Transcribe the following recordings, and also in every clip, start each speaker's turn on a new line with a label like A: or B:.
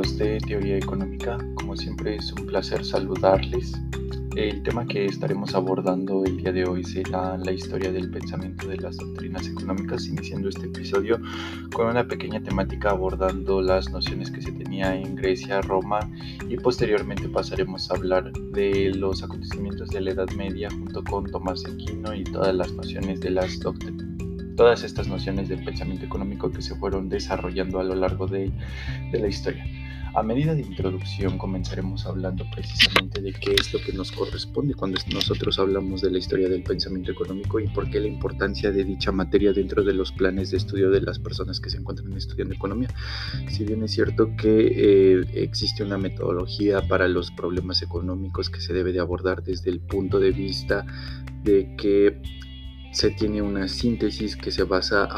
A: Amigos de Teoría Económica, como siempre es un placer saludarles. El tema que estaremos abordando el día de hoy será la historia del pensamiento de las doctrinas económicas, iniciando este episodio con una pequeña temática abordando las nociones que se tenía en Grecia, Roma y posteriormente pasaremos a hablar de los acontecimientos de la Edad Media junto con Tomás Aquino y todas las nociones de las doctrinas todas estas nociones del pensamiento económico que se fueron desarrollando a lo largo de, la historia. A medida de introducción comenzaremos hablando precisamente de qué es lo que nos corresponde cuando nosotros hablamos de la historia del pensamiento económico y por qué la importancia de dicha materia dentro de los planes de estudio de las personas que se encuentran estudiando economía. Si bien es cierto que eh, existe una metodología para los problemas económicos que se debe de abordar desde el punto de vista de que se tiene una síntesis que se basa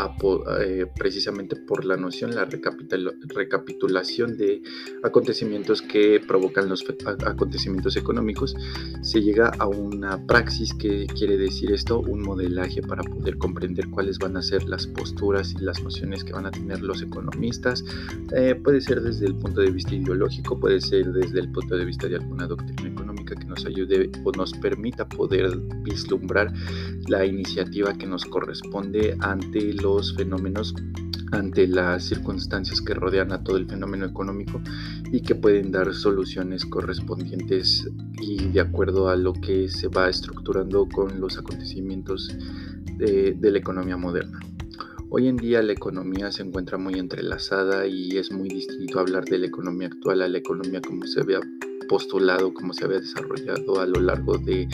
A: eh, precisamente por la noción, la recapitulación de acontecimientos que provocan los acontecimientos económicos. Se llega a una praxis que quiere decir esto, un modelaje para poder comprender cuáles van a ser las posturas y las nociones que van a tener los economistas. Eh, puede ser desde el punto de vista ideológico, puede ser desde el punto de vista de alguna doctrina económica nos ayude o nos permita poder vislumbrar la iniciativa que nos corresponde ante los fenómenos ante las circunstancias que rodean a todo el fenómeno económico y que pueden dar soluciones correspondientes y de acuerdo a lo que se va estructurando con los acontecimientos de, de la economía moderna. Hoy en día la economía se encuentra muy entrelazada y es muy distinto hablar de la economía actual a la economía como se ve postulado, como se había desarrollado a lo largo del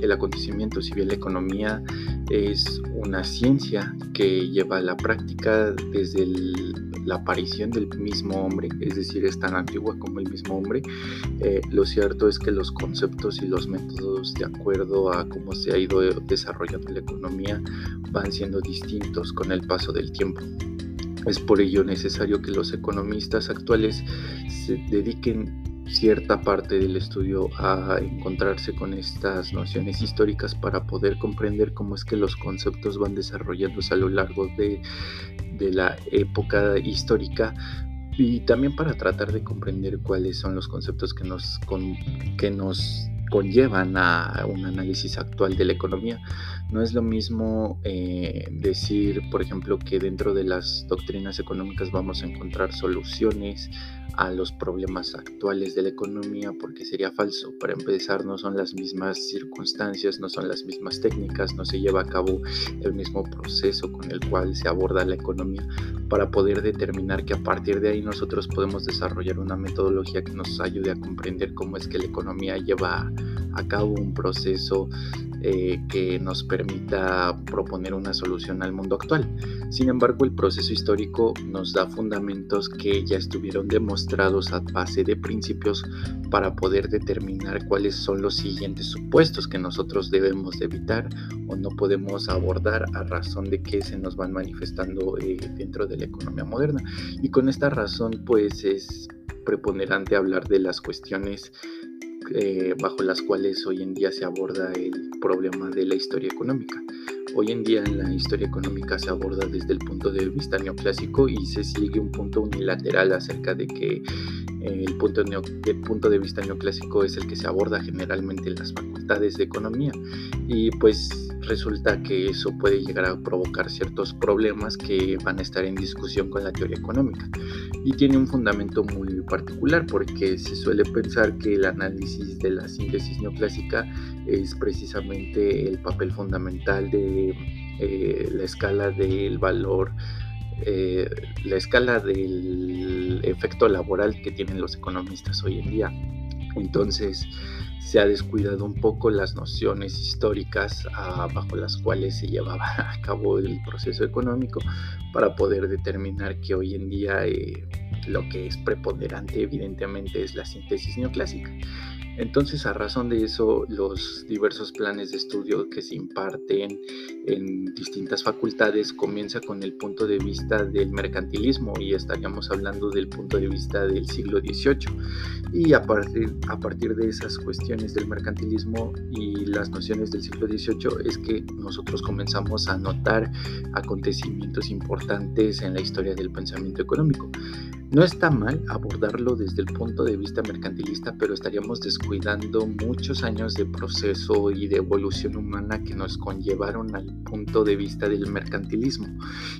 A: el acontecimiento. Si bien la economía es una ciencia que lleva a la práctica desde la aparición del mismo hombre, es decir, es tan antigua como el mismo hombre, eh, lo cierto es que los conceptos y los métodos de acuerdo a cómo se ha ido desarrollando la economía van siendo distintos con el paso del tiempo. Es por ello necesario que los economistas actuales se dediquen cierta parte del estudio a encontrarse con estas nociones históricas para poder comprender cómo es que los conceptos van desarrollándose a lo largo de, la época histórica y también para tratar de comprender cuáles son los conceptos que nos, que nos conllevan a un análisis actual de la economía. No es lo mismo eh, decir, por ejemplo, que dentro de las doctrinas económicas vamos a encontrar soluciones a los problemas actuales de la economía, porque sería falso. Para empezar, no son las mismas circunstancias, no son las mismas técnicas, no se lleva a cabo el mismo proceso con el cual se aborda la economía para poder determinar que a partir de ahí nosotros podemos desarrollar una metodología que nos ayude a comprender cómo es que la economía lleva a cabo un proceso eh, que nos permita proponer una solución al mundo actual. Sin embargo, el proceso histórico nos da fundamentos que ya estuvieron demostrados a base de principios para poder determinar cuáles son los siguientes supuestos que nosotros debemos evitar o no podemos abordar a razón de que se nos van manifestando eh, dentro de la economía moderna. Y con esta razón, pues es preponderante hablar de las cuestiones eh, bajo las cuales hoy en día se aborda el problema de la historia económica. Hoy en día la historia económica se aborda desde el punto de vista neoclásico y se sigue un punto unilateral acerca de que eh, el, punto el punto de vista neoclásico es el que se aborda generalmente en las facultades de economía y pues resulta que eso puede llegar a provocar ciertos problemas que van a estar en discusión con la teoría económica. Y tiene un fundamento muy particular porque se suele pensar que el análisis de la síntesis neoclásica es precisamente el papel fundamental de eh, la escala del valor, eh, la escala del efecto laboral que tienen los economistas hoy en día. Entonces, se ha descuidado un poco las nociones históricas ah, bajo las cuales se llevaba a cabo el proceso económico para poder determinar que hoy en día eh, lo que es preponderante evidentemente es la síntesis neoclásica. Entonces, a razón de eso, los diversos planes de estudio que se imparten en distintas facultades comienza con el punto de vista del mercantilismo y estaríamos hablando del punto de vista del siglo XVIII. Y a partir, a partir de esas cuestiones del mercantilismo y las nociones del siglo XVIII es que nosotros comenzamos a notar acontecimientos importantes en la historia del pensamiento económico. No está mal abordarlo desde el punto de vista mercantilista, pero estaríamos descuidando muchos años de proceso y de evolución humana que nos conllevaron al punto de vista del mercantilismo.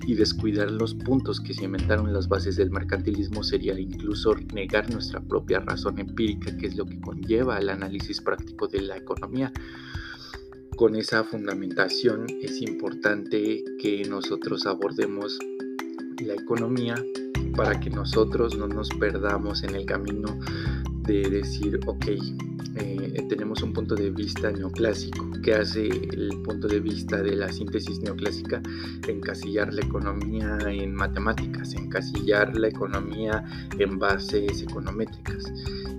A: Y descuidar los puntos que cimentaron las bases del mercantilismo sería incluso negar nuestra propia razón empírica, que es lo que conlleva al análisis práctico de la economía. Con esa fundamentación es importante que nosotros abordemos la economía para que nosotros no nos perdamos en el camino de decir, ok, eh, tenemos un punto de vista neoclásico. ¿Qué hace el punto de vista de la síntesis neoclásica? Encasillar la economía en matemáticas, encasillar la economía en bases econométricas.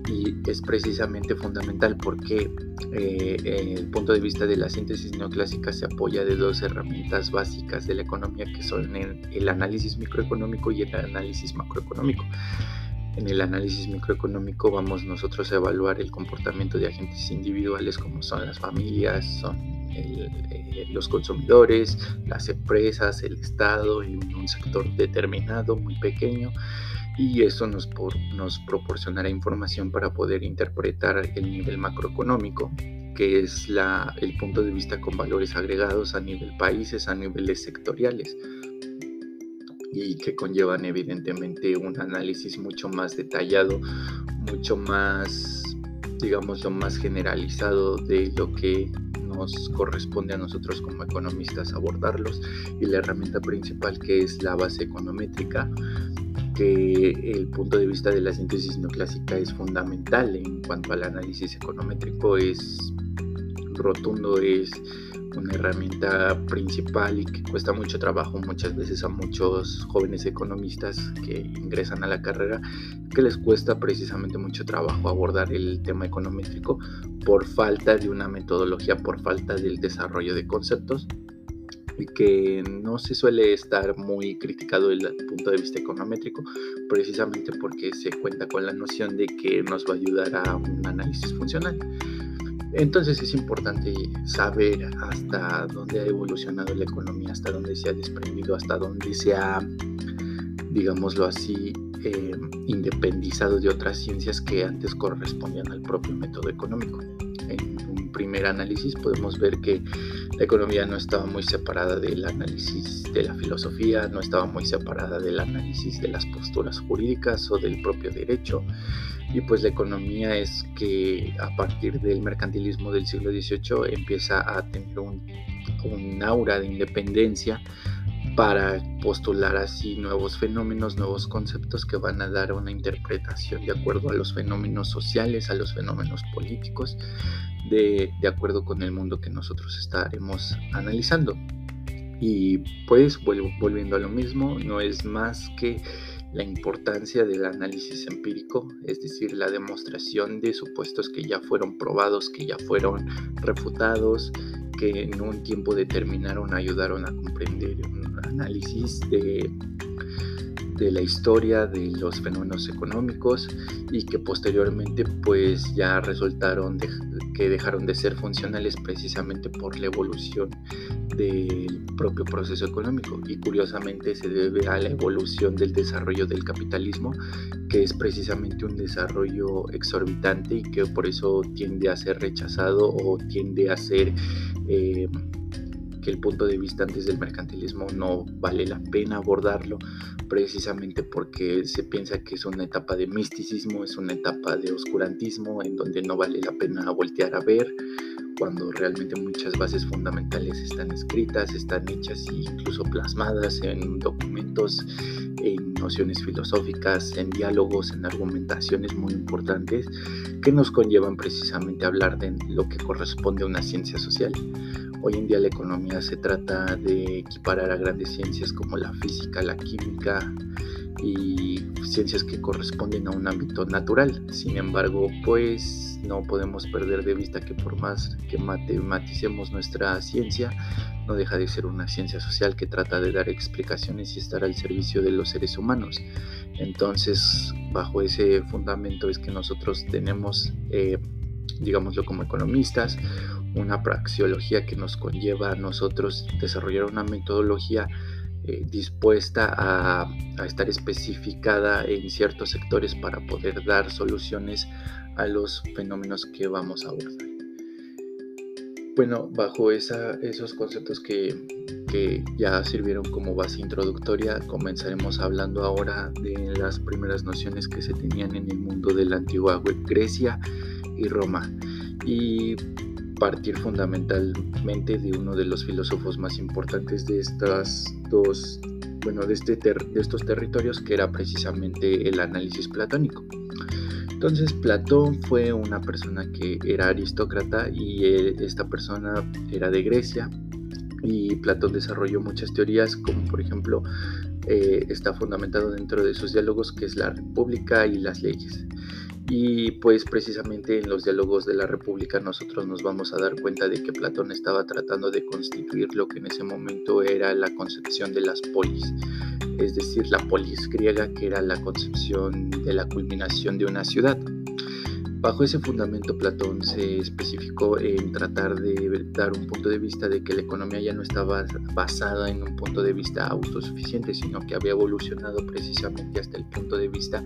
A: Y es precisamente fundamental porque eh, el punto de vista de la síntesis neoclásica se apoya de dos herramientas básicas de la economía que son el análisis microeconómico y el análisis macroeconómico. En el análisis microeconómico vamos nosotros a evaluar el comportamiento de agentes individuales como son las familias, son eh, los consumidores, las empresas, el Estado y un sector determinado, muy pequeño. Y eso nos, nos proporcionará información para poder interpretar el nivel macroeconómico, que es la, el punto de vista con valores agregados a nivel países, a niveles sectoriales y que conllevan evidentemente un análisis mucho más detallado, mucho más, digamos, lo más generalizado de lo que nos corresponde a nosotros como economistas abordarlos y la herramienta principal que es la base econométrica que el punto de vista de la síntesis neoclásica es fundamental en cuanto al análisis econométrico es rotundo es una herramienta principal y que cuesta mucho trabajo muchas veces a muchos jóvenes economistas que ingresan a la carrera, que les cuesta precisamente mucho trabajo abordar el tema econométrico por falta de una metodología, por falta del desarrollo de conceptos que no se suele estar muy criticado desde el punto de vista econométrico, precisamente porque se cuenta con la noción de que nos va a ayudar a un análisis funcional. Entonces es importante saber hasta dónde ha evolucionado la economía, hasta dónde se ha desprendido, hasta dónde se ha, digámoslo así, eh, independizado de otras ciencias que antes correspondían al propio método económico. En primer análisis podemos ver que la economía no estaba muy separada del análisis de la filosofía, no estaba muy separada del análisis de las posturas jurídicas o del propio derecho. Y pues la economía es que a partir del mercantilismo del siglo XVIII empieza a tener un, un aura de independencia para postular así nuevos fenómenos, nuevos conceptos que van a dar una interpretación de acuerdo a los fenómenos sociales, a los fenómenos políticos, de, de acuerdo con el mundo que nosotros estaremos analizando. Y pues volviendo a lo mismo, no es más que la importancia del análisis empírico, es decir, la demostración de supuestos que ya fueron probados, que ya fueron refutados, que en un tiempo determinaron ayudaron a comprender análisis de, de la historia de los fenómenos económicos y que posteriormente pues ya resultaron que dejaron de ser funcionales precisamente por la evolución del propio proceso económico. Y curiosamente se debe a la evolución del desarrollo del capitalismo que es precisamente un desarrollo exorbitante y que por eso tiende a ser rechazado o tiende a ser eh, que el punto de vista antes del mercantilismo no vale la pena abordarlo precisamente porque se piensa que es una etapa de misticismo, es una etapa de oscurantismo en donde no vale la pena voltear a ver cuando realmente muchas bases fundamentales están escritas, están hechas e incluso plasmadas en documentos, en nociones filosóficas, en diálogos, en argumentaciones muy importantes que nos conllevan precisamente a hablar de lo que corresponde a una ciencia social. Hoy en día la economía se trata de equiparar a grandes ciencias como la física, la química y ciencias que corresponden a un ámbito natural. Sin embargo, pues no podemos perder de vista que por más que matematicemos nuestra ciencia, no deja de ser una ciencia social que trata de dar explicaciones y estar al servicio de los seres humanos. Entonces, bajo ese fundamento es que nosotros tenemos, eh, digámoslo como economistas, una praxeología que nos conlleva a nosotros desarrollar una metodología eh, dispuesta a, estar especificada en ciertos sectores para poder dar soluciones a los fenómenos que vamos a abordar. Bueno, bajo esos conceptos que, que, ya sirvieron como base introductoria, comenzaremos hablando ahora de las primeras nociones que se tenían en el mundo de la antigua Grecia y Roma. Y partir fundamentalmente de uno de los filósofos más importantes de estas dos, bueno, de, este de estos territorios, que era precisamente el análisis platónico. Entonces Platón fue una persona que era aristócrata y eh, esta persona era de Grecia y Platón desarrolló muchas teorías como por ejemplo eh, está fundamentado dentro de sus diálogos que es la república y las leyes. Y pues precisamente en los diálogos de la República nosotros nos vamos a dar cuenta de que Platón estaba tratando de constituir lo que en ese momento era la concepción de las polis, es decir, la polis griega que era la concepción de la culminación de una ciudad. Bajo ese fundamento, Platón se especificó en tratar de dar un punto de vista de que la economía ya no estaba basada en un punto de vista autosuficiente, sino que había evolucionado precisamente hasta el punto de vista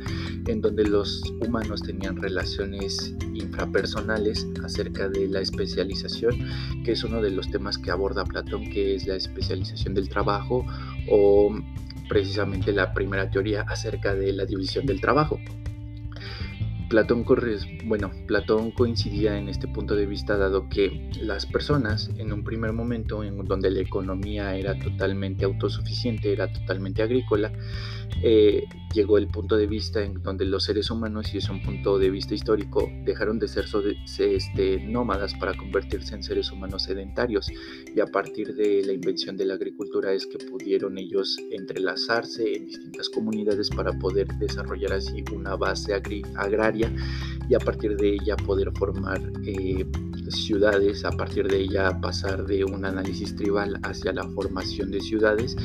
A: en donde los humanos tenían relaciones infrapersonales acerca de la especialización, que es uno de los temas que aborda Platón, que es la especialización del trabajo o precisamente la primera teoría acerca de la división del trabajo. Platón, bueno, Platón coincidía en este punto de vista dado que las personas en un primer momento en donde la economía era totalmente autosuficiente, era totalmente agrícola, eh, llegó el punto de vista en donde los seres humanos, y es un punto de vista histórico, dejaron de ser este, nómadas para convertirse en seres humanos sedentarios. Y a partir de la invención de la agricultura es que pudieron ellos entrelazarse en distintas comunidades para poder desarrollar así una base agraria y a partir de ella poder formar eh, ciudades, a partir de ella pasar de un análisis tribal hacia la formación de ciudades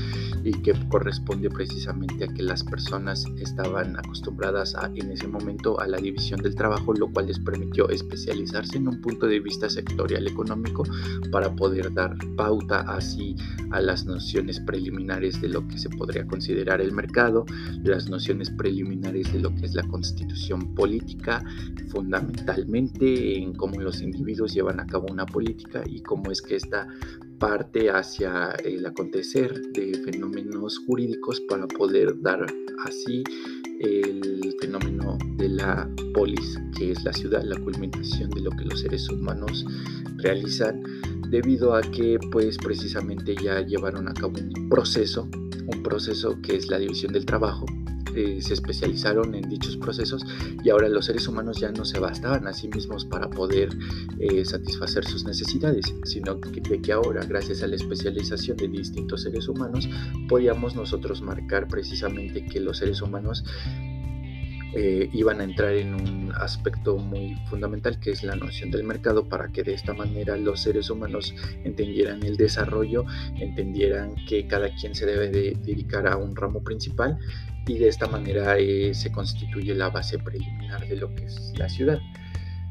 A: y que corresponde precisamente a que las personas estaban acostumbradas a, en ese momento a la división del trabajo, lo cual les permitió especializarse en un punto de vista sectorial económico para poder dar pauta así a las nociones preliminares de lo que se podría considerar el mercado, las nociones preliminares de lo que es la constitución política, fundamentalmente en cómo los individuos llevan a cabo una política y cómo es que esta parte hacia el acontecer de fenómenos jurídicos para poder dar así el fenómeno de la polis, que es la ciudad, la culminación de lo que los seres humanos realizan, debido a que pues precisamente ya llevaron a cabo un proceso, un proceso que es la división del trabajo, se especializaron en dichos procesos y ahora los seres humanos ya no se bastaban a sí mismos para poder eh, satisfacer sus necesidades, sino que, de que ahora, gracias a la especialización de distintos seres humanos, podíamos nosotros marcar precisamente que los seres humanos eh, iban a entrar en un aspecto muy fundamental que es la noción del mercado para que de esta manera los seres humanos entendieran el desarrollo, entendieran que cada quien se debe de dedicar a un ramo principal y de esta manera eh, se constituye la base preliminar de lo que es la ciudad.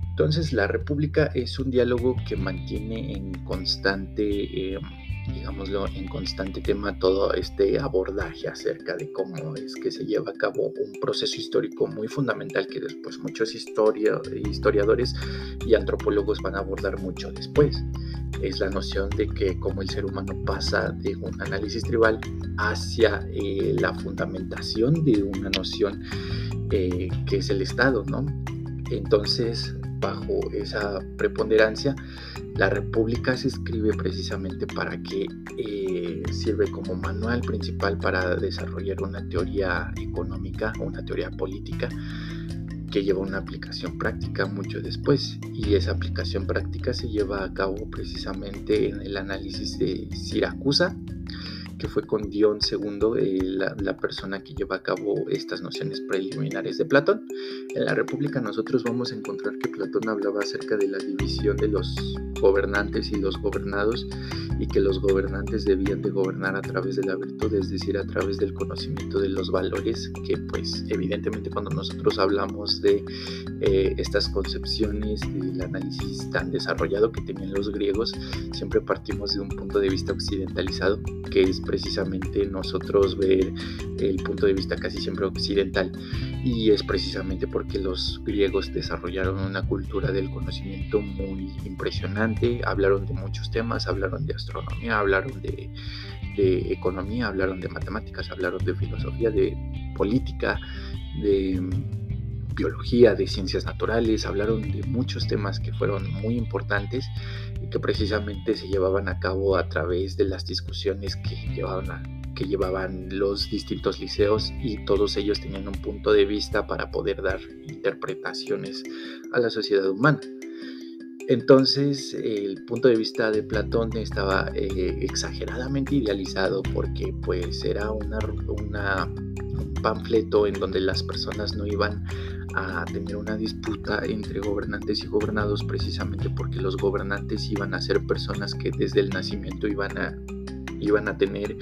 A: Entonces la república es un diálogo que mantiene en constante, eh, digámoslo, en constante tema todo este abordaje acerca de cómo es que se lleva a cabo un proceso histórico muy fundamental que después muchos historiadores y antropólogos van a abordar mucho después es la noción de que como el ser humano pasa de un análisis tribal hacia eh, la fundamentación de una noción eh, que es el Estado, ¿no? Entonces, bajo esa preponderancia, la República se escribe precisamente para que eh, sirve como manual principal para desarrollar una teoría económica una teoría política que lleva una aplicación práctica mucho después. Y esa aplicación práctica se lleva a cabo precisamente en el análisis de Siracusa que fue con Dion II eh, la, persona que lleva a cabo estas nociones preliminares de Platón. En la República nosotros vamos a encontrar que Platón hablaba acerca de la división de los gobernantes y los gobernados y que los gobernantes debían de gobernar a través de la virtud, es decir, a través del conocimiento de los valores, que pues evidentemente cuando nosotros hablamos de eh, estas concepciones, del análisis tan desarrollado que tenían los griegos, siempre partimos de un punto de vista occidentalizado, que es precisamente nosotros ver el punto de vista casi siempre occidental. Y es precisamente porque los griegos desarrollaron una cultura del conocimiento muy impresionante, hablaron de muchos temas, hablaron de astronomía, hablaron de, economía, hablaron de matemáticas, hablaron de filosofía, de política, de biología, de ciencias naturales, hablaron de muchos temas que fueron muy importantes y que precisamente se llevaban a cabo a través de las discusiones que llevaban los distintos liceos y todos ellos tenían un punto de vista para poder dar interpretaciones a la sociedad humana. Entonces el punto de vista de Platón estaba eh, exageradamente idealizado porque pues era una, un panfleto en donde las personas no iban a tener una disputa entre gobernantes y gobernados precisamente porque los gobernantes iban a ser personas que desde el nacimiento iban a, iban a tener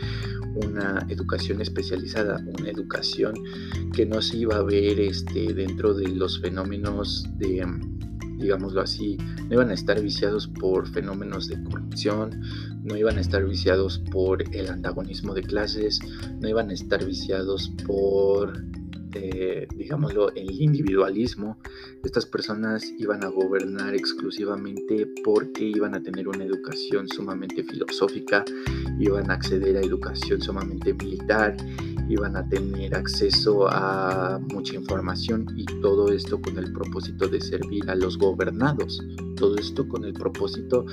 A: una educación especializada, una educación que no se iba a ver este, dentro de los fenómenos de, digámoslo así, no iban a estar viciados por fenómenos de corrupción, no iban a estar viciados por el antagonismo de clases, no iban a estar viciados por eh, digámoslo, el individualismo, estas personas iban a gobernar exclusivamente porque iban a tener una educación sumamente filosófica, iban a acceder a educación sumamente militar, iban a tener acceso a mucha información y todo esto con el propósito de servir a los gobernados, todo esto con el propósito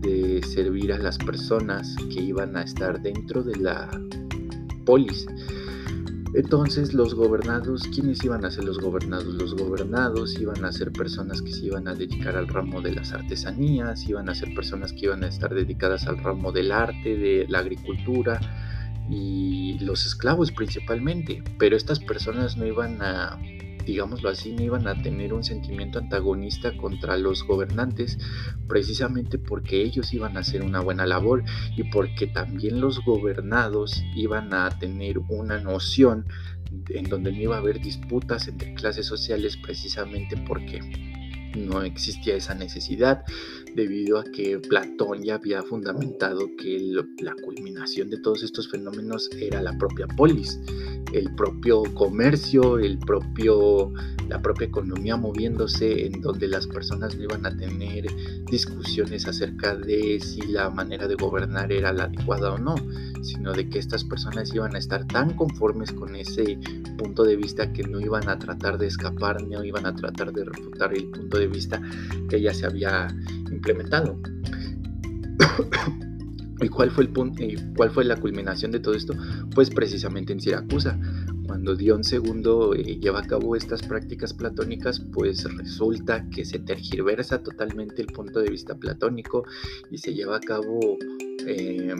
A: de servir a las personas que iban a estar dentro de la polis. Entonces los gobernados, ¿quiénes iban a ser los gobernados? Los gobernados iban a ser personas que se iban a dedicar al ramo de las artesanías, iban a ser personas que iban a estar dedicadas al ramo del arte, de la agricultura y los esclavos principalmente. Pero estas personas no iban a digámoslo así, no iban a tener un sentimiento antagonista contra los gobernantes, precisamente porque ellos iban a hacer una buena labor y porque también los gobernados iban a tener una noción en donde no iba a haber disputas entre clases sociales precisamente porque no existía esa necesidad debido a que Platón ya había fundamentado que la culminación de todos estos fenómenos era la propia polis, el propio comercio, el propio, la propia economía moviéndose en donde las personas no iban a tener discusiones acerca de si la manera de gobernar era la adecuada o no, sino de que estas personas iban a estar tan conformes con ese punto de vista que no iban a tratar de escapar, no iban a tratar de refutar el punto de vista que ya se había implementado. ¿Y cuál fue, el punto, y cuál fue la culminación de todo esto? Pues precisamente en Siracusa. Cuando Dion II eh, lleva a cabo estas prácticas platónicas, pues resulta que se tergiversa totalmente el punto de vista platónico y se lleva a cabo eh,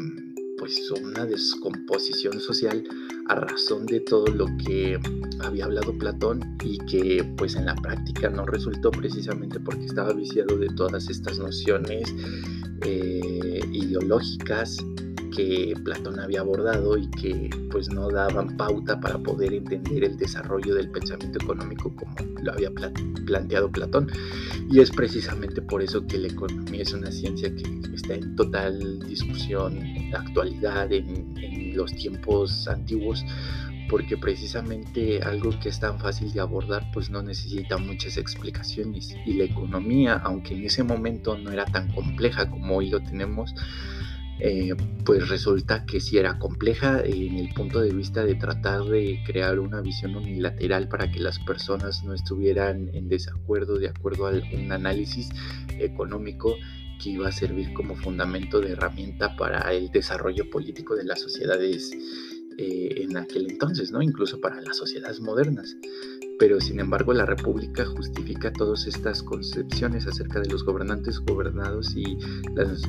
A: pues una descomposición social a razón de todo lo que había hablado Platón y que pues en la práctica no resultó precisamente porque estaba viciado de todas estas nociones eh, ideológicas que Platón había abordado y que pues no daban pauta para poder entender el desarrollo del pensamiento económico como lo había planteado Platón. Y es precisamente por eso que la economía es una ciencia que está en total discusión en la actualidad, en, en los tiempos antiguos, porque precisamente algo que es tan fácil de abordar pues no necesita muchas explicaciones y la economía aunque en ese momento no era tan compleja como hoy lo tenemos eh, pues resulta que sí era compleja en el punto de vista de tratar de crear una visión unilateral para que las personas no estuvieran en desacuerdo de acuerdo a un análisis económico que iba a servir como fundamento de herramienta para el desarrollo político de las sociedades eh, en aquel entonces, ¿no? Incluso para las sociedades modernas pero sin embargo la República justifica todas estas concepciones acerca de los gobernantes gobernados y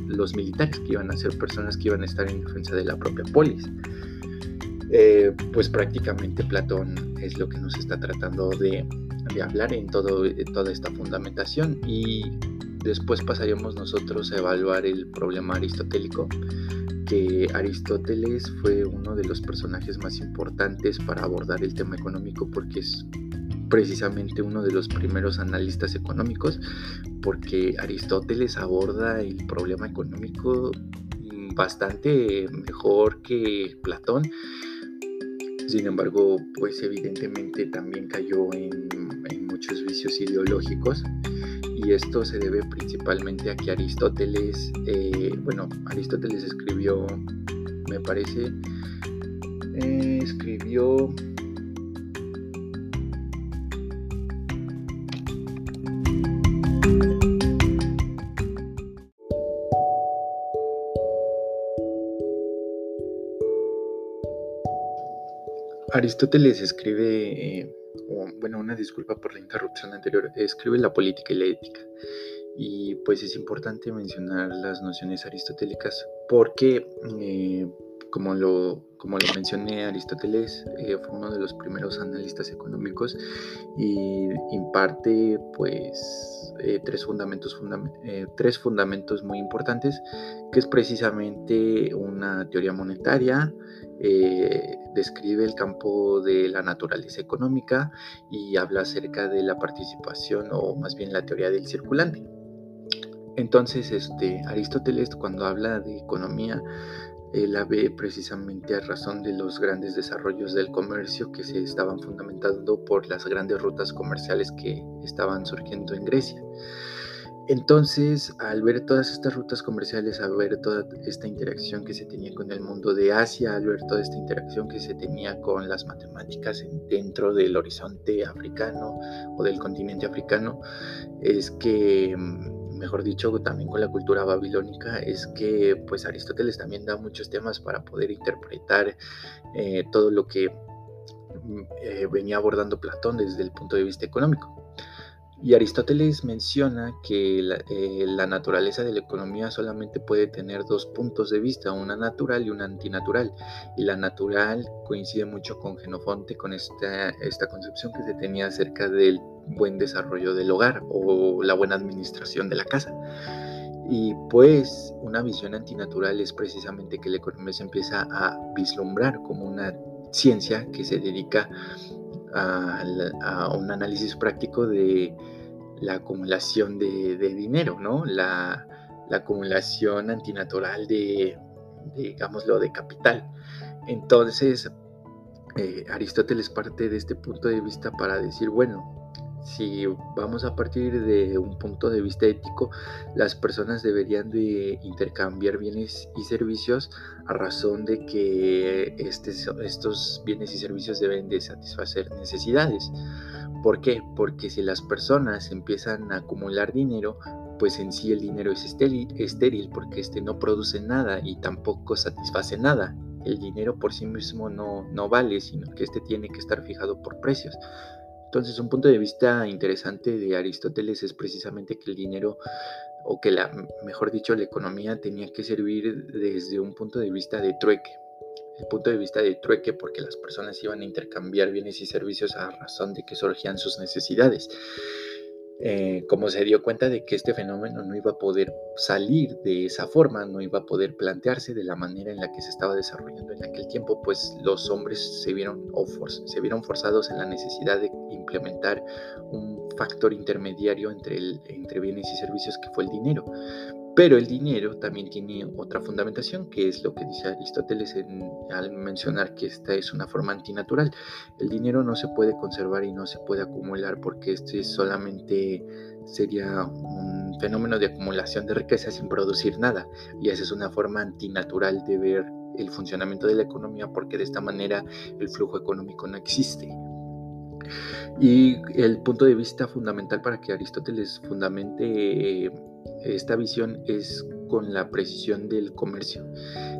A: los militares que iban a ser personas que iban a estar en defensa de la propia polis. Eh, pues prácticamente Platón es lo que nos está tratando de, hablar en, todo, toda esta fundamentación y después pasaríamos nosotros a evaluar el problema aristotélico que Aristóteles fue uno de los personajes más importantes para abordar el tema económico porque es precisamente uno de los primeros analistas económicos, porque Aristóteles aborda el problema económico mm, bastante mejor que Platón. Sin embargo, pues evidentemente también cayó en, muchos vicios ideológicos y esto se debe principalmente a que Aristóteles, eh, bueno, Aristóteles escribió, me parece, eh, escribió Aristóteles escribe, eh, bueno, una disculpa por la interrupción anterior, escribe la política y la ética. Y pues es importante mencionar las nociones aristotélicas porque, eh, como, lo, como lo mencioné, Aristóteles eh, fue uno de los primeros analistas económicos y imparte pues tres, fundamentos, tres fundamentos muy importantes, que es precisamente una teoría monetaria, eh, describe el campo de la naturaleza económica y habla acerca de la participación o más bien la teoría del circulante. Entonces, este, Aristóteles cuando habla de economía, la ve precisamente a razón de los grandes desarrollos del comercio que se estaban fundamentando por las grandes rutas comerciales que estaban surgiendo en Grecia. Entonces, al ver todas estas rutas comerciales, al ver toda esta interacción que se tenía con el mundo de Asia, al ver toda esta interacción que se tenía con las matemáticas dentro del horizonte africano o del continente africano, es que, mm, mejor dicho, también con la cultura babilónica, es que pues Aristóteles también da muchos temas para poder interpretar eh, todo lo que mm, eh, venía abordando Platón desde el punto de vista económico. Y Aristóteles menciona que eh, la, naturaleza de la economía solamente puede tener dos puntos de vista, una natural y una antinatural. Y la natural coincide mucho con Genofonte, con esta, esta concepción que se tenía acerca del buen desarrollo del hogar o la buena administración de la casa. Y pues una visión antinatural es precisamente que la economía se empieza a vislumbrar como una ciencia que se dedica un análisis práctico de la acumulación de, dinero, ¿no? La, acumulación antinatural de, digámoslo, de capital. Entonces, eh, Aristóteles parte de este punto de vista para decir, bueno, si vamos a partir de un punto de vista ético, las personas deberían de intercambiar bienes y servicios a razón de que estos bienes y servicios deben de satisfacer necesidades. ¿Por qué? Porque si las personas empiezan a acumular dinero, pues en sí el dinero es estéril, estéril porque este no produce nada y tampoco satisface nada. El dinero por sí mismo no, no vale, sino que este tiene que estar fijado por precios. Entonces, un punto de vista interesante de Aristóteles es precisamente que el dinero, o que la, mejor dicho, la economía tenía que servir desde un punto de vista de trueque. El punto de vista de trueque porque las personas iban a intercambiar bienes y servicios a razón de que surgían sus necesidades. Eh, como se dio cuenta de que este fenómeno no iba a poder salir de esa forma, no iba a poder plantearse de la manera en la que se estaba desarrollando en aquel tiempo, pues los hombres se vieron, se vieron forzados en la necesidad de implementar un factor intermediario entre, entre bienes y servicios que fue el dinero. Pero el dinero también tiene otra fundamentación, que es lo que dice Aristóteles al mencionar que esta es una forma antinatural. El dinero no se puede conservar y no se puede acumular porque este solamente sería un fenómeno de acumulación de riqueza sin producir nada. Y esa es una forma antinatural de ver el funcionamiento de la economía porque de esta manera el flujo económico no existe. Y el punto de vista fundamental para que Aristóteles fundamente esta visión es con la precisión del comercio.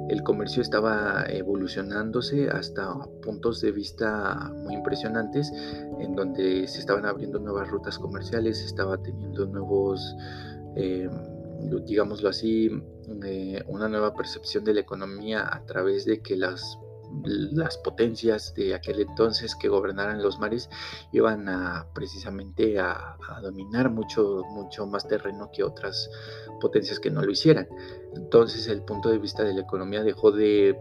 A: El comercio estaba evolucionándose hasta puntos de vista muy impresionantes, en donde se estaban abriendo nuevas rutas comerciales, estaba teniendo nuevos, eh, digámoslo así, eh, una nueva percepción de la economía a través de que las las potencias de aquel entonces que gobernaran los mares iban a precisamente a, dominar mucho, mucho más terreno que otras potencias que no lo hicieran. Entonces el punto de vista de la economía dejó de,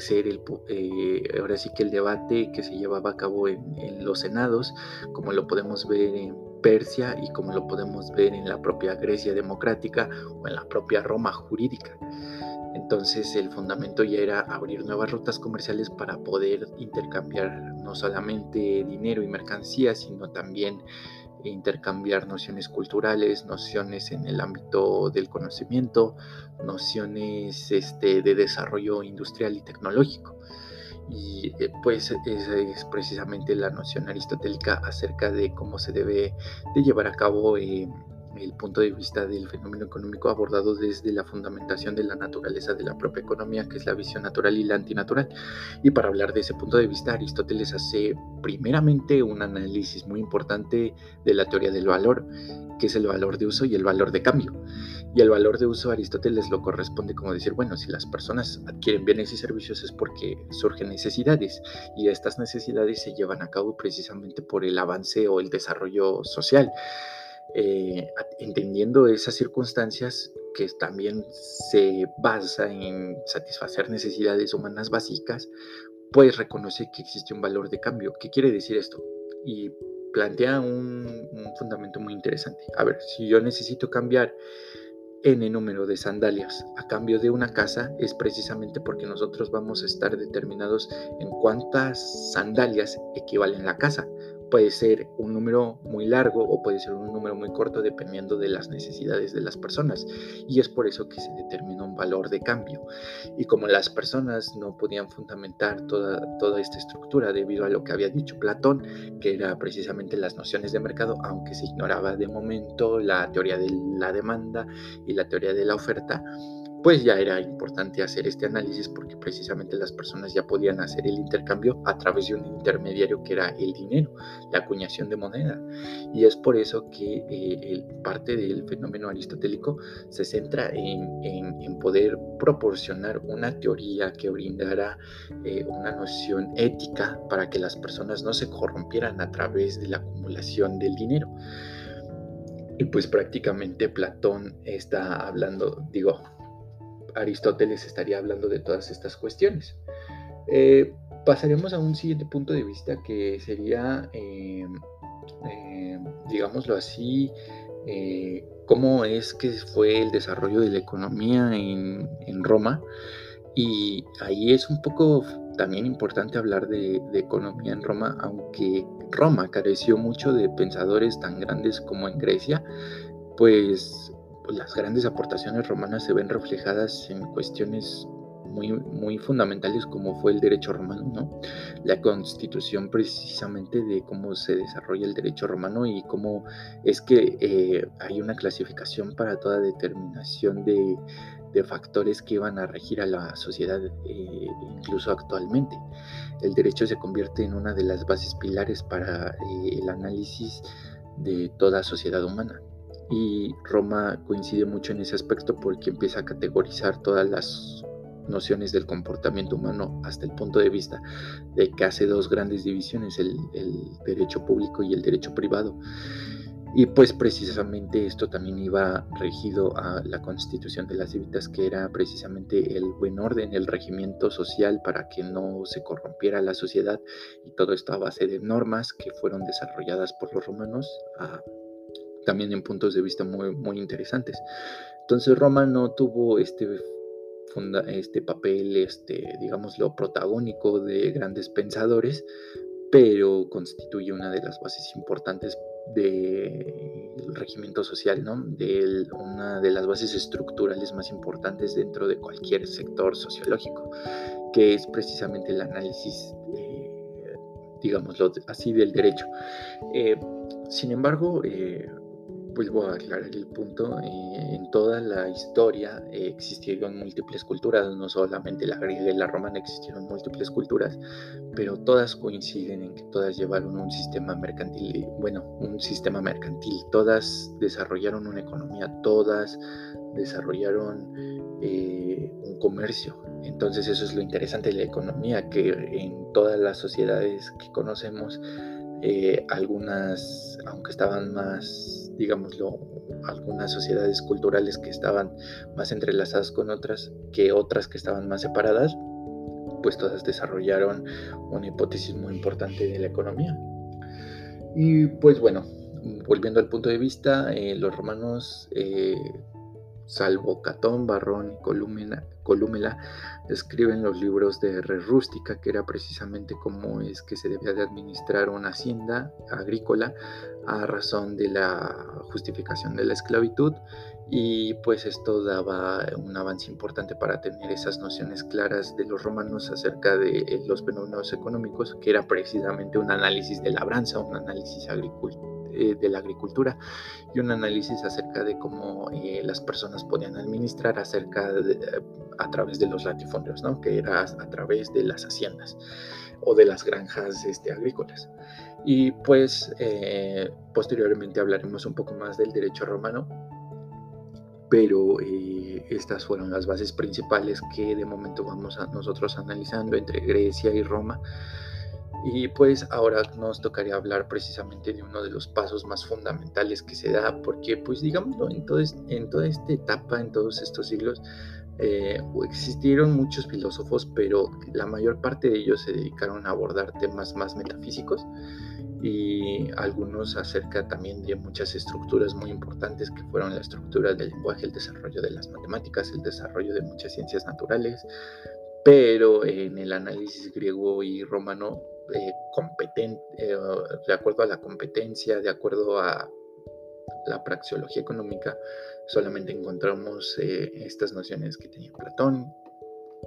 A: ser el, eh, ahora sí que el debate que se llevaba a cabo en, en los senados, como lo podemos ver en Persia y como lo podemos ver en la propia Grecia democrática o en la propia Roma jurídica Entonces el fundamento ya era abrir nuevas rutas comerciales para poder intercambiar no solamente dinero y mercancías, sino también intercambiar nociones culturales, nociones en el ámbito del conocimiento, nociones este, de desarrollo industrial y tecnológico. Y eh, pues esa es precisamente la noción aristotélica acerca de cómo se debe de llevar a cabo eh, el punto de vista del fenómeno económico abordado desde la fundamentación de la naturaleza de la propia economía, que es la visión natural y la antinatural. Y para hablar de ese punto de vista, Aristóteles hace primeramente un análisis muy importante de la teoría del valor, que es el valor de uso y el valor de cambio. Y el valor de uso Aristóteles lo corresponde como decir, bueno, si las personas adquieren bienes y servicios es porque surgen necesidades y estas necesidades se llevan a cabo precisamente por el avance o el desarrollo social. Eh, entendiendo esas circunstancias que también se basa en satisfacer necesidades humanas básicas, pues reconoce que existe un valor de cambio. ¿Qué quiere decir esto? Y plantea un, un fundamento muy interesante. A ver, si yo necesito cambiar n número de sandalias a cambio de una casa es precisamente porque nosotros vamos a estar determinados en cuántas sandalias equivalen la casa puede ser un número muy largo o puede ser un número muy corto dependiendo de las necesidades de las personas. Y es por eso que se determina un valor de cambio. Y como las personas no podían fundamentar toda, toda esta estructura debido a lo que había dicho Platón, que era precisamente las nociones de mercado, aunque se ignoraba de momento la teoría de la demanda y la teoría de la oferta, pues ya era importante hacer este análisis porque precisamente las personas ya podían hacer el intercambio a través de un intermediario que era el dinero, la acuñación de moneda. Y es por eso que eh, parte del fenómeno aristotélico se centra en, poder proporcionar una teoría que brindara eh, una noción ética para que las personas no se corrompieran a través de la acumulación del dinero. Y pues prácticamente Platón está hablando, digo, Aristóteles estaría hablando de todas estas cuestiones. Eh, pasaremos a un siguiente punto de vista que sería, eh, eh, digámoslo así, cómo es que fue el desarrollo de la economía en, Roma. Y ahí es un poco también importante hablar de, de, economía en Roma, aunque Roma careció mucho de pensadores tan grandes como en Grecia, pues pues, las grandes aportaciones romanas se ven reflejadas en cuestiones muy, muy fundamentales como fue el derecho romano, ¿no? La constitución precisamente de cómo se desarrolla el derecho romano y cómo es que eh, hay una clasificación para toda determinación de, factores que iban a regir a la sociedad eh, incluso actualmente. El derecho se convierte en una de las bases pilares para eh, el análisis de toda sociedad humana y Roma coincide mucho en ese aspecto porque empieza a categorizar todas las nociones del comportamiento humano hasta el punto de vista de que hace dos grandes divisiones, el, derecho público y el derecho privado. Y pues precisamente esto también iba regido a la constitución de las civitas, que era precisamente el buen orden, el regimiento social para que no se corrompiera la sociedad y todo esto a base de normas que fueron desarrolladas por los romanos a también en puntos de vista muy, muy interesantes. Entonces Roma no tuvo este, este papel, este, digámoslo, protagónico de grandes pensadores, pero constituye una de las bases importantes del regimiento social, ¿no? de una de las bases estructurales más importantes dentro de cualquier sector sociológico, que es precisamente el análisis, eh, digámoslo así, del derecho. Eh, sin embargo, eh, vuelvo a aclarar el punto, eh, en toda la historia eh, existieron múltiples culturas, no solamente la griega y la romana existieron múltiples culturas, pero todas coinciden en que todas llevaron un sistema mercantil, bueno, un sistema mercantil, todas desarrollaron una economía, todas desarrollaron eh, un comercio. Entonces eso es lo interesante de la economía, que en todas las sociedades que conocemos, algunas, aunque estaban más digámoslo, algunas sociedades culturales que estaban más entrelazadas con otras que otras que estaban más separadas, pues todas desarrollaron una hipótesis muy importante de la economía. Y pues bueno, volviendo al punto de vista, eh, los romanos eh, salvo Catón, Barrón y Colúmela, escriben los libros de Re Rústica, que era precisamente cómo es que se debía de administrar una hacienda agrícola a razón de la justificación de la esclavitud. Y pues esto daba un avance importante para tener esas nociones claras de los romanos acerca de eh, los fenómenos económicos, que era precisamente un análisis de labranza, un análisis eh, de la agricultura y un análisis acerca de cómo eh, las personas podían administrar acerca a través de los latifundios, ¿no? que era a través de las haciendas o de las granjas este, agrícolas. Y pues posteriormente hablaremos un poco más del derecho romano, pero eh, estas fueron las bases principales que de momento vamos a nosotros analizando entre Grecia y Roma. Y pues ahora nos tocaría hablar precisamente de uno de los pasos más fundamentales que se da, porque pues digámoslo, en, todo en toda esta etapa, en todos estos siglos, eh, existieron muchos filósofos, pero la mayor parte de ellos se dedicaron a abordar temas más metafísicos y algunos acerca también de muchas estructuras muy importantes que fueron la estructura del lenguaje, el desarrollo de las matemáticas, el desarrollo de muchas ciencias naturales, pero en el análisis griego y romano, eh, competente, eh, de acuerdo a la competencia, de acuerdo a la praxeología económica, solamente encontramos eh, estas nociones que tenía Platón,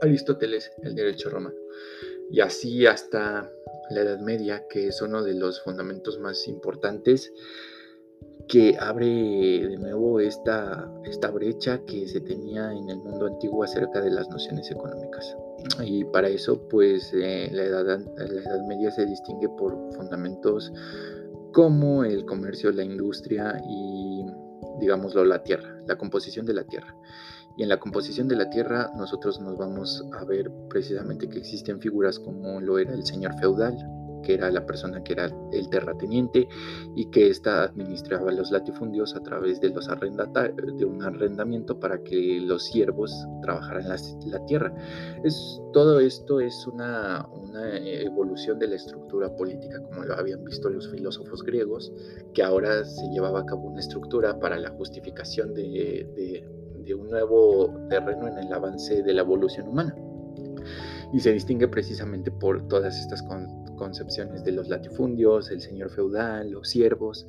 A: Aristóteles, el derecho romano, y así hasta la Edad Media, que es uno de los fundamentos más importantes que abre de nuevo esta, esta brecha que se tenía en el mundo antiguo acerca de las nociones económicas. Y para eso, pues eh, la, edad, la Edad Media se distingue por fundamentos como el comercio, la industria y, digámoslo, la tierra, la composición de la tierra. Y en la composición de la tierra nosotros nos vamos a ver precisamente que existen figuras como lo era el señor feudal, que era la persona que era el terrateniente y que ésta administraba los latifundios a través de, los de un arrendamiento para que los siervos trabajaran la, la tierra. Es, todo esto es una, una, evolución de la estructura política, como lo habían visto los filósofos griegos, que ahora se llevaba a cabo una estructura para la justificación de, de de un nuevo terreno en el avance de la evolución humana. Y se distingue precisamente por todas estas concepciones de los latifundios, el señor feudal, los siervos,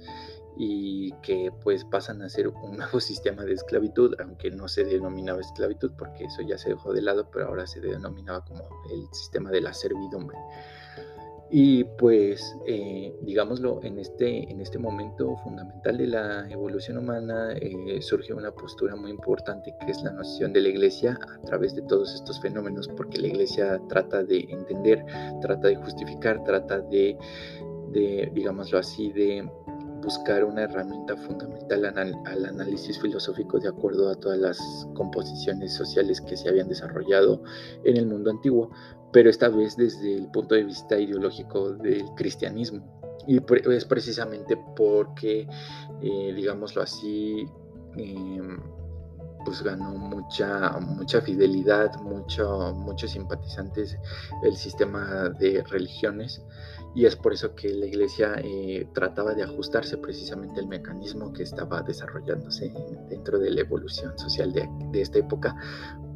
A: y que pues pasan a ser un nuevo sistema de esclavitud, aunque no se denominaba esclavitud porque eso ya se dejó de lado, pero ahora se denominaba como el sistema de la servidumbre. Y pues, eh, digámoslo, en este, en este momento fundamental de la evolución humana eh, surge una postura muy importante que es la noción de la iglesia a través de todos estos fenómenos, porque la iglesia trata de entender, trata de justificar, trata de, de digámoslo así, de buscar una herramienta fundamental al, análisis filosófico de acuerdo a todas las composiciones sociales que se habían desarrollado en el mundo antiguo, pero esta vez desde el punto de vista ideológico del cristianismo. Y es precisamente porque, eh, digámoslo así, em, pues ganó mucha, mucha fidelidad, mucho, muchos simpatizantes el sistema de religiones y es por eso que la iglesia eh, trataba de ajustarse precisamente al mecanismo que estaba desarrollándose dentro de la evolución social de, esta época,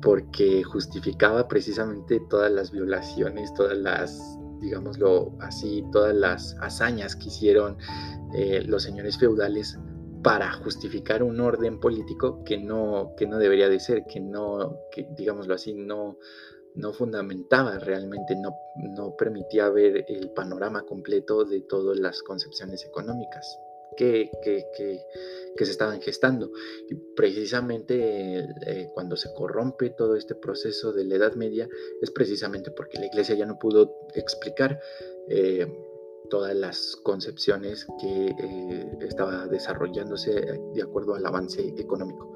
A: porque justificaba precisamente todas las violaciones, todas las, digámoslo así, todas las hazañas que hicieron eh, los señores feudales para justificar un orden político que no, que no debería de ser, que no, que digámoslo así, no, no fundamentaba realmente, no, no permitía ver el panorama completo de todas las concepciones económicas que, que, se estaban gestando. Y precisamente eh, cuando se corrompe todo este proceso de la Edad Media es precisamente porque la Iglesia ya no pudo explicar eh, todas las concepciones que eh, estaba desarrollándose de acuerdo al avance económico.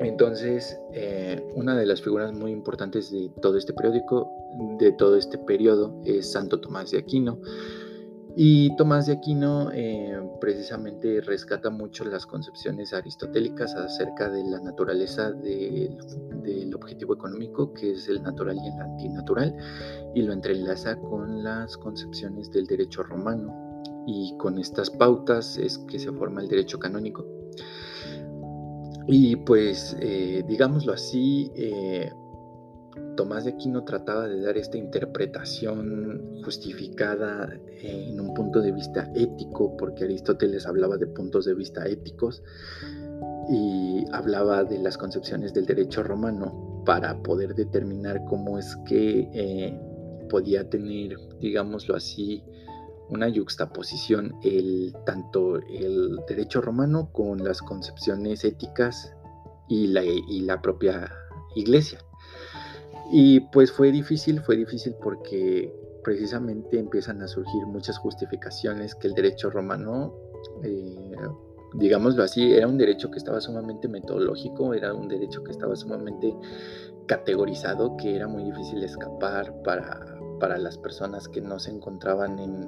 A: Entonces, eh, una de las figuras muy importantes de todo este periódico, de todo este periodo, es Santo Tomás de Aquino. Y Tomás de Aquino eh, precisamente rescata mucho las concepciones aristotélicas acerca de la naturaleza del, objetivo económico, que es el natural y el antinatural, y lo entrelaza con las concepciones del derecho romano. Y con estas pautas es que se forma el derecho canónico. Y pues, eh, digámoslo así, eh, Tomás de Aquino trataba de dar esta interpretación justificada en un punto de vista ético, porque Aristóteles hablaba de puntos de vista éticos y hablaba de las concepciones del derecho romano para poder determinar cómo es que eh, podía tener, digámoslo así, una yuxtaposición el, tanto el derecho romano con las concepciones éticas y la, y la propia iglesia. Y pues fue difícil, fue difícil porque precisamente empiezan a surgir muchas justificaciones que el derecho romano, eh, digámoslo así, era un derecho que estaba sumamente metodológico, era un derecho que estaba sumamente categorizado, que era muy difícil escapar para, para las personas que no se encontraban en,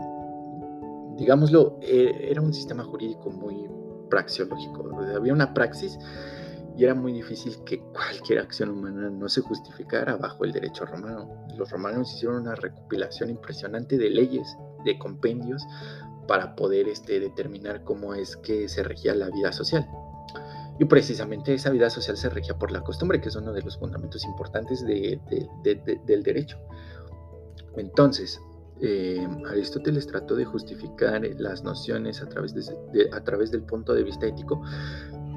A: digámoslo, eh, era un sistema jurídico muy praxiológico, había una praxis y era muy difícil que cualquier acción humana no se justificara bajo el derecho romano. Los romanos hicieron una recopilación impresionante de leyes, de compendios, para poder este, determinar cómo es que se regía la vida social. Y precisamente esa vida social se regía por la costumbre, que es uno de los fundamentos importantes del derecho. Entonces, eh, Aristóteles trató de justificar las nociones a través, a través del punto de vista ético,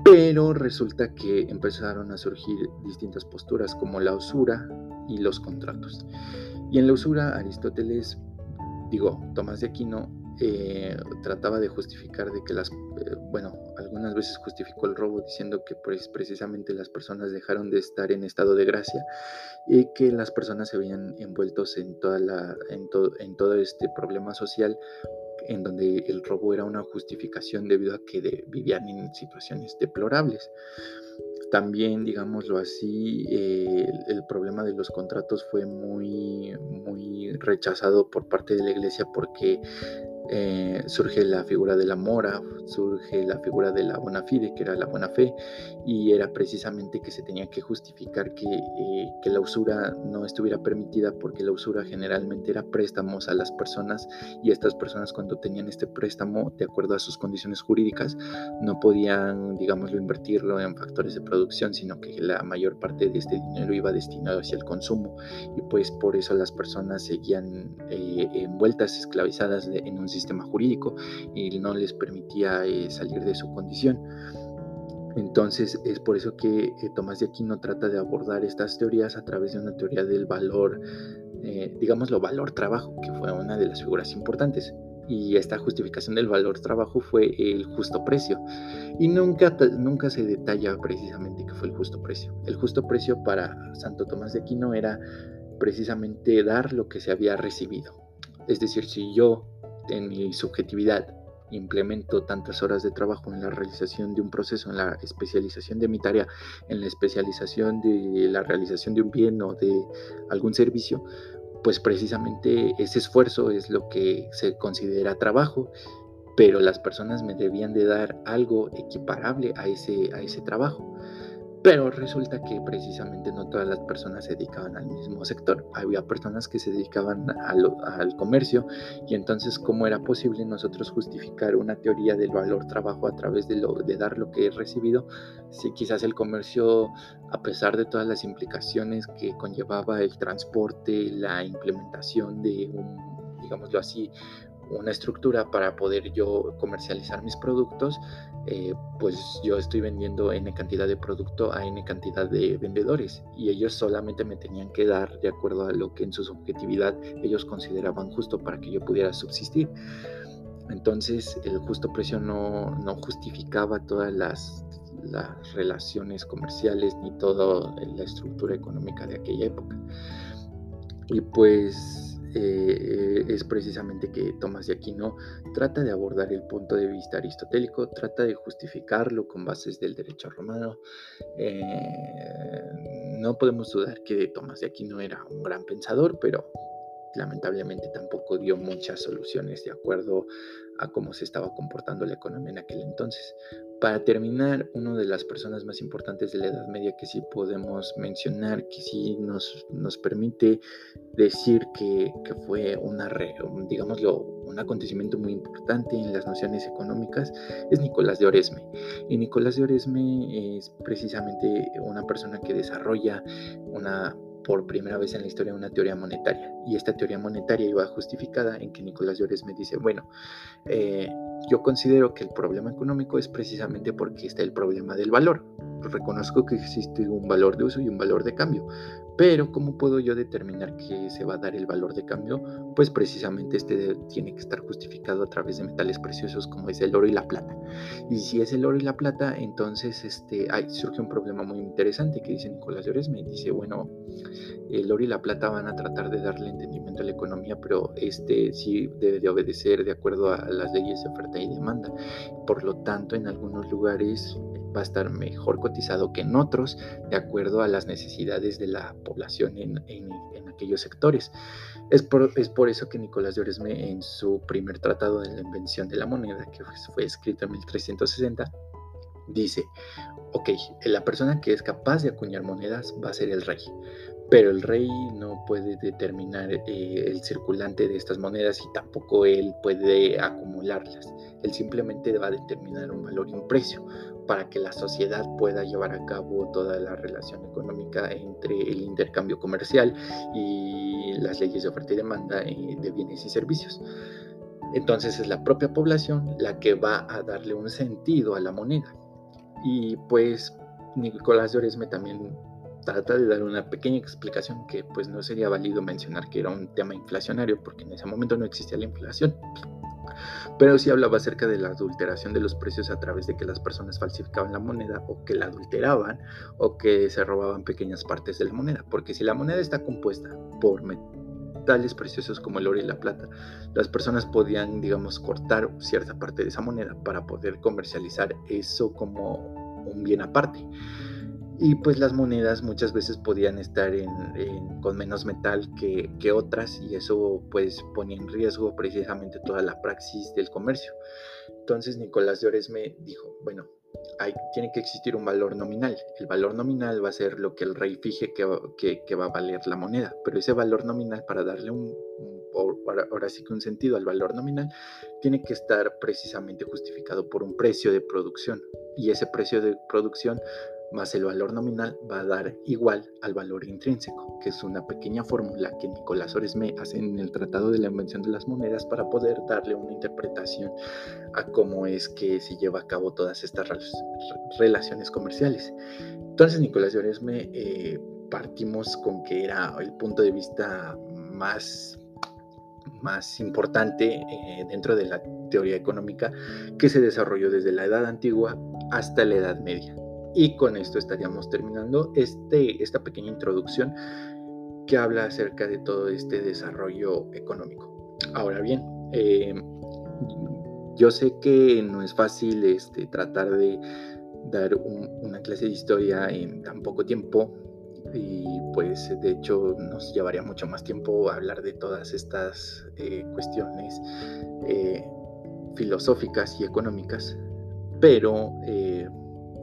A: pero resulta que empezaron a surgir distintas posturas como la usura y los contratos. Y en la usura Aristóteles, digo, Tomás de Aquino, eh, trataba de justificar de que las, eh, bueno, algunas veces justificó el robo diciendo que precisamente las personas dejaron de estar en estado de gracia y que las personas se habían envueltos en, toda la, en, todo este problema social en donde el robo era una justificación debido a que vivían en situaciones deplorables. También, digámoslo así, eh, el, problema de los contratos fue muy, muy rechazado por parte de la iglesia porque eh, surge la figura de la mora, surge la figura de la bona fide, que era la buena fe, y era precisamente que se tenía que justificar que, eh, que, la usura no estuviera permitida porque la usura generalmente era préstamos a las personas y estas personas cuando tenían este préstamo, de acuerdo a sus condiciones jurídicas, no podían, digámoslo, invertirlo en factores de producción, sino que la mayor parte de este dinero iba destinado hacia el consumo. Y pues por eso las personas seguían eh, envueltas, esclavizadas en un sistema jurídico y no les permitía eh, salir de su condición. Entonces es por eso que eh, Tomás de Aquino trata de abordar estas teorías a través de una teoría del valor, eh, digámoslo, valor trabajo, que fue una de las figuras importantes. Y esta justificación del valor trabajo fue el justo precio. Y nunca, nunca se detalla precisamente qué fue el justo precio. El justo precio para Santo Tomás de Aquino era precisamente dar lo que se había recibido. Es decir, si yo en mi subjetividad implemento tantas horas de trabajo en la realización de un proceso, en la especialización de mi tarea, en la especialización de la realización de un bien o de algún servicio, pues precisamente ese esfuerzo es lo que se considera trabajo, pero las personas me debían de dar algo equiparable a ese, a ese trabajo. Pero resulta que precisamente no todas las personas se dedicaban al mismo sector. Había personas que se dedicaban al, comercio y entonces cómo era posible nosotros justificar una teoría del valor trabajo a través de, de dar lo que he recibido si quizás el comercio, a pesar de todas las implicaciones que conllevaba el transporte, la implementación de un, digámoslo así, una estructura para poder yo comercializar mis productos, eh, pues yo estoy vendiendo N cantidad de producto a N cantidad de vendedores y ellos solamente me tenían que dar de acuerdo a lo que en su subjetividad ellos consideraban justo para que yo pudiera subsistir. Entonces el justo precio no, no justificaba todas las, las relaciones comerciales ni toda la estructura económica de aquella época. Y pues eh, es precisamente que Tomás de Aquino trata de abordar el punto de vista aristotélico, trata de justificarlo con bases del derecho romano. Eh, no podemos dudar que Tomás de Aquino era un gran pensador, pero lamentablemente tampoco dio muchas soluciones de acuerdo a cómo se estaba comportando la economía en aquel entonces. Para terminar, una de las personas más importantes de la Edad Media que sí podemos mencionar, que sí nos, nos permite decir que, que fue una, digámoslo, un acontecimiento muy importante en las nociones económicas, es Nicolás de Oresme. Y Nicolás de Oresme es precisamente una persona que desarrolla una por primera vez en la historia una teoría monetaria. Y esta teoría monetaria iba justificada en que Nicolás Llores me dice, bueno, eh, yo considero que el problema económico es precisamente porque está el problema del valor. Reconozco que existe un valor de uso y un valor de cambio, pero ¿cómo puedo yo determinar que se va a dar el valor de cambio? Pues precisamente este tiene que estar justificado a través de metales preciosos como es el oro y la plata. Y si es el oro y la plata, entonces este, surge un problema muy interesante que dice Nicolás Llores. Me dice, bueno, el oro y la plata van a tratar de darle entendimiento a la economía, pero este sí debe de obedecer de acuerdo a las leyes de oferta y demanda. Por lo tanto, en algunos lugares va a estar mejor cotizado que en otros, de acuerdo a las necesidades de la población en, aquellos sectores. Es por, es por, eso que Nicolás de Oresme en su primer tratado de la invención de la moneda, que fue escrito en 1360, dice, ok, la persona que es capaz de acuñar monedas va a ser el rey, pero el rey no puede determinar eh, el circulante de estas monedas y tampoco él puede acumularlas. Él simplemente va a determinar un valor y un precio para que la sociedad pueda llevar a cabo toda la relación económica entre el intercambio comercial y las leyes de oferta y demanda eh, de bienes y servicios. Entonces es la propia población la que va a darle un sentido a la moneda. Y pues Nicolás de Oresme también trata de dar una pequeña explicación que pues no sería válido mencionar que era un tema inflacionario porque en ese momento no existía la inflación. Pero sí hablaba acerca de la adulteración de los precios a través de que las personas falsificaban la moneda o que la adulteraban o que se robaban pequeñas partes de la moneda. Porque si la moneda está compuesta por metales preciosos como el oro y la plata, las personas podían, digamos, cortar cierta parte de esa moneda para poder comercializar eso como un bien aparte y pues las monedas muchas veces podían estar con menos metal que, otras y eso pues ponía en riesgo precisamente toda la praxis del comercio. Entonces Nicolás de Oresme dijo, bueno, hay, tiene que existir un valor nominal. El valor nominal va a ser lo que el rey fije que, va a valer la moneda, pero ese valor nominal para darle un, ahora sí que un sentido al valor nominal, tiene que estar precisamente justificado por un precio de producción. Y ese precio de producción más el valor nominal va a dar igual al valor intrínseco, que es una pequeña fórmula que Nicolás Oresme hace en el Tratado de la Invención de las Monedas para poder darle una interpretación a cómo es que se lleva a cabo todas estas relaciones comerciales. Entonces, Nicolás Oresme eh, partimos con que era el punto de vista más más importante eh, dentro de la teoría económica que se desarrolló desde la Edad Antigua hasta la Edad Media. Y con esto estaríamos terminando este, esta pequeña introducción que habla acerca de todo este desarrollo económico. Ahora bien, eh, yo sé que no es fácil este, tratar de dar una clase de historia en tan poco tiempo y pues de hecho nos llevaría mucho más tiempo hablar de todas estas eh, cuestiones eh, filosóficas y económicas, pero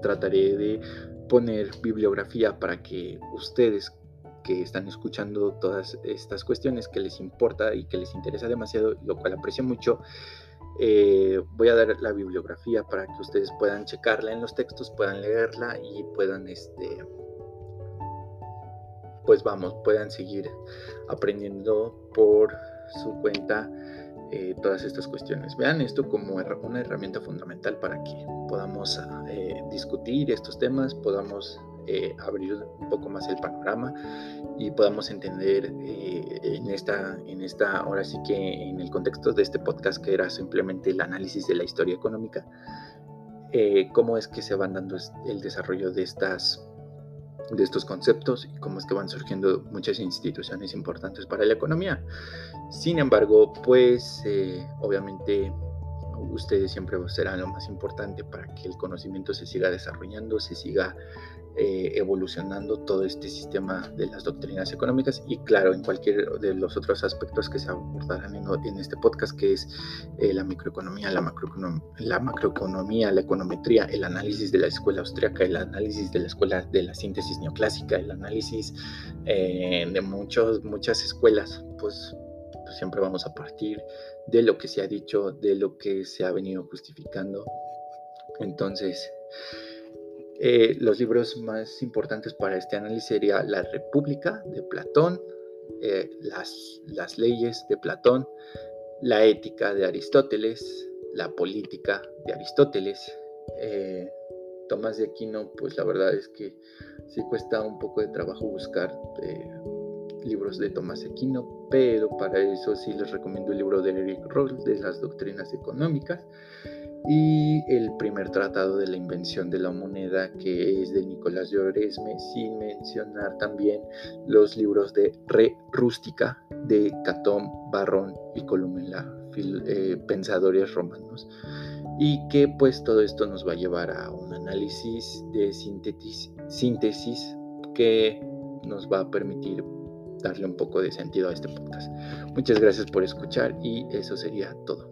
A: trataré de poner bibliografía para que ustedes que están escuchando todas estas cuestiones que les importa y que les interesa demasiado, lo cual aprecio mucho, eh, voy a dar la bibliografía para que ustedes puedan checarla en los textos, puedan leerla y puedan, este, pues vamos, puedan seguir aprendiendo por su cuenta eh, todas estas cuestiones. Vean esto como una herramienta fundamental para que podamos eh, discutir estos temas, podamos eh, abrir un poco más el panorama y podamos entender en, esta, en esta, ahora sí que en el contexto de este podcast que era simplemente el análisis de la historia económica, cómo es que se van dando el desarrollo de estas de estos conceptos y cómo es que van surgiendo muchas instituciones importantes para la economía. Sin embargo, pues eh, obviamente ustedes siempre serán lo más importante para que el conocimiento se siga desarrollando, se siga eh, evolucionando todo este sistema de las doctrinas económicas y claro, en cualquier de los otros aspectos que se abordarán en, este podcast, que es eh, la microeconomía, la macroeconomía, la econometría, el análisis de la escuela austriaca, el análisis de la escuela de la síntesis neoclásica, el análisis eh, de muchos, muchas escuelas, pues, pues siempre vamos a partir de lo que se ha dicho, de lo que se ha venido justificando. Entonces, eh, los libros más importantes para este análisis sería La República de Platón, eh, las, las leyes de Platón, la ética de Aristóteles, la política de Aristóteles. Eh, Tomás de Aquino, pues la verdad es que sí cuesta un poco de trabajo buscar libros de Tomás de Aquino, pero para eso sí les recomiendo el libro de Eric Roll de las doctrinas económicas y el primer tratado de la invención de la moneda que es de Nicolás de Oresme, sin mencionar también los libros de Re Rústica de Catón, Barrón y Columela, eh, pensadores romanos, y que pues todo esto nos va a llevar a un análisis de síntesis que nos va a permitir darle un poco de sentido a este podcast. Muchas gracias por escuchar y eso sería todo.